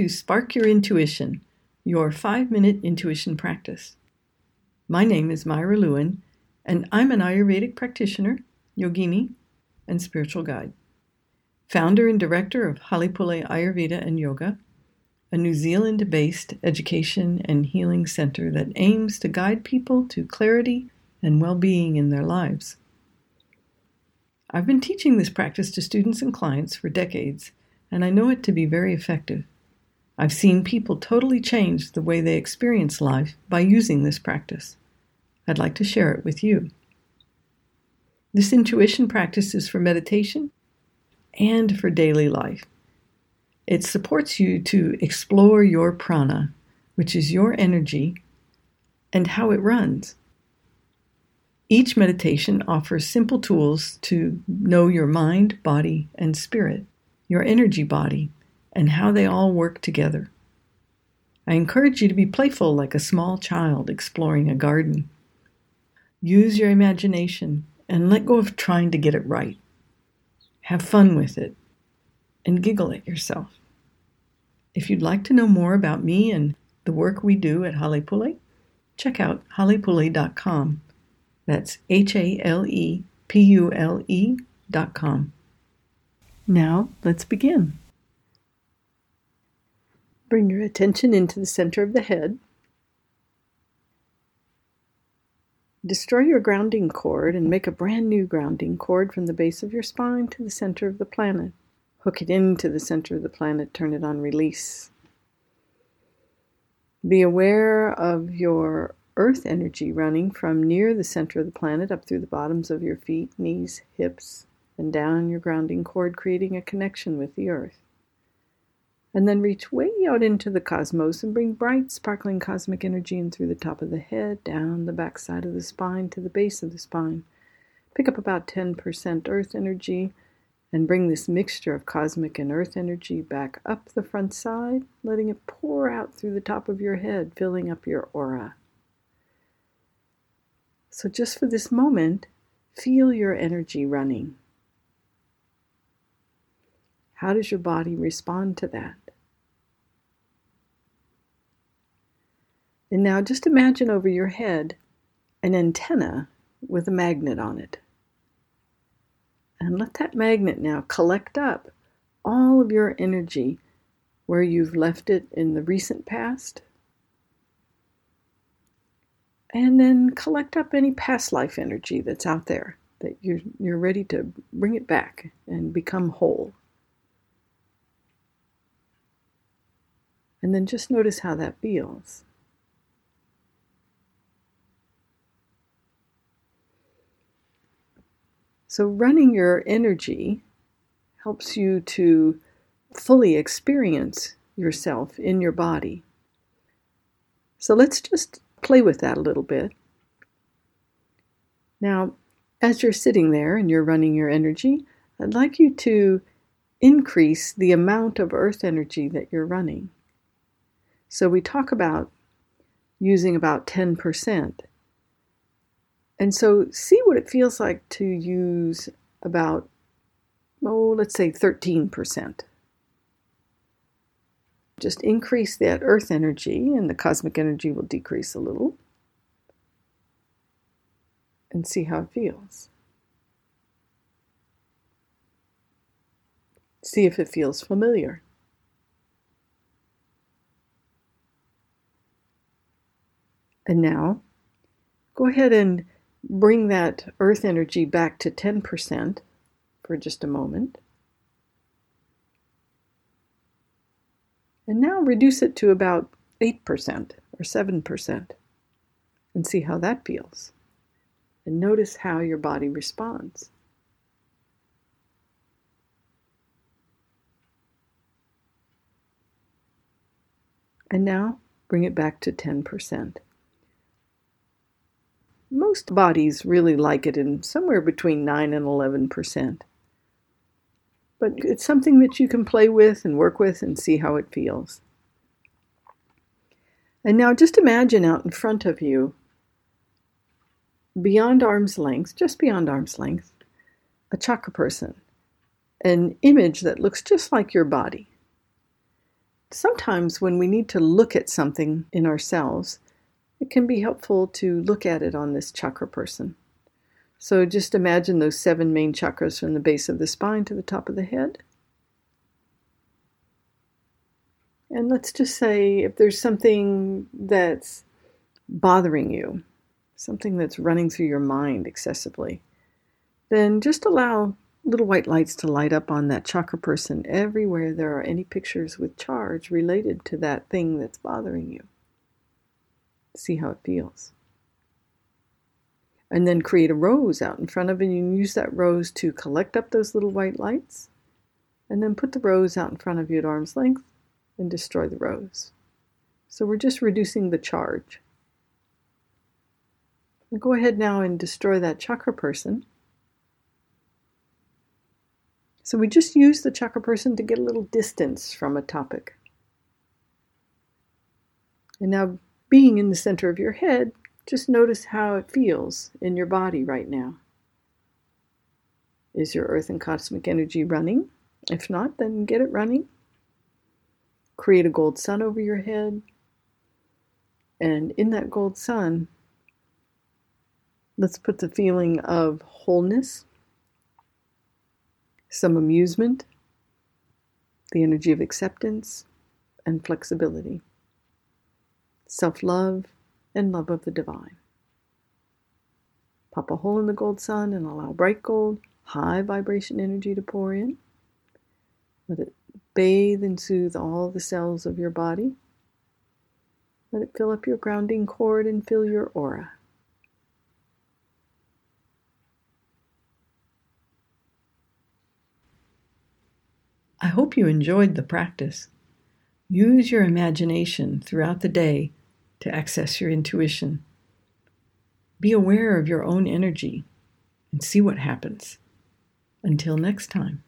to Spark Your Intuition, your five minute intuition practice. My name is Myra Lewin, and I'm an Ayurvedic practitioner, yogini, and spiritual guide. Founder and director of Halepule Ayurveda and Yoga, a New Zealand based education and healing center that aims to guide people to clarity and well being in their lives. I've been teaching this practice to students and clients for decades, and I know it to be very effective. I've seen people totally change the way they experience life by using this practice. I'd like to share it with you. This intuition practice is for meditation and for daily life. It supports you to explore your prana, which is your energy, and how it runs. Each meditation offers simple tools to know your mind, body, and spirit, your energy body, and how they all work together. I encourage you to be playful like a small child exploring a garden. Use your imagination and let go of trying to get it right. Have fun with it and giggle at yourself. If you'd like to know more about me and the work we do at Halepule, check out halepule.com that's H A L E P U L E dot com. Now let's begin. Bring your attention into the center of the head. Destroy your grounding cord and make a brand new grounding cord from the base of your spine to the center of the planet. Hook it into the center of the planet, turn it on release. Be aware of your earth energy running from near the center of the planet up through the bottoms of your feet, knees, hips, and down your grounding cord, creating a connection with the earth. And then reach way out into the cosmos and bring bright, sparkling cosmic energy in through the top of the head, down the back side of the spine to the base of the spine. Pick up about 10% earth energy and bring this mixture of cosmic and earth energy back up the front side, letting it pour out through the top of your head, filling up your aura. So, just for this moment, feel your energy running. How does your body respond to that? And now just imagine over your head an antenna with a magnet on it. And let that magnet now collect up all of your energy where you've left it in the recent past and then collect up any past life energy that's out there that you're, you're ready to bring it back and become whole. And then just notice how that feels. So, running your energy helps you to fully experience yourself in your body. So, let's just play with that a little bit. Now, as you're sitting there and you're running your energy, I'd like you to increase the amount of earth energy that you're running. So we talk about using about 10%. And so see what it feels like to use about, oh, let's say 13% just increase that earth energy, and the cosmic energy will decrease a little. And see how it feels. See if it feels familiar. And now, go ahead and bring that earth energy back to 10% for just a moment. And now reduce it to about 8% or 7% and see how that feels. And notice how your body responds. And now bring it back to 10%. Most bodies really like it in somewhere between 9 and 11%. But it's something that you can play with and work with and see how it feels. And now just imagine out in front of you, beyond arm's length, just beyond arm's length, a chakra person, an image that looks just like your body. sometimes when we need to look at something in ourselves, it can be helpful to look at it on this chakra person. So just imagine those seven main chakras from the base of the spine to the top of the head. And let's just say if there's something that's bothering you, something that's running through your mind excessively, then just allow little white lights to light up on that chakra person everywhere there are any pictures with charge related to that thing that's bothering you. See how it feels. And then create a rose out in front of it. You use that rose to collect up those little white lights. And then put the rose out in front of you at arm's length and destroy the rose. So we're just reducing the charge. And go ahead now and destroy that chakra person. So we just use the chakra person to get a little distance from a topic. And now, being in the center of your head, just notice how it feels in your body right now. Is your earth and cosmic energy running? If not, then get it running. Create a gold sun over your head. And in that gold sun, let's put the feeling of wholeness some amusement, the energy of acceptance and flexibility, self love and love of the divine. Pop a hole in the gold sun and allow bright gold, high vibration energy to pour in. Let it bathe and soothe all the cells of your body. Let it fill up your grounding cord and fill your aura. I hope you enjoyed the practice. Use your imagination throughout the day to access your intuition. Be aware of your own energy and see what happens. Until next time.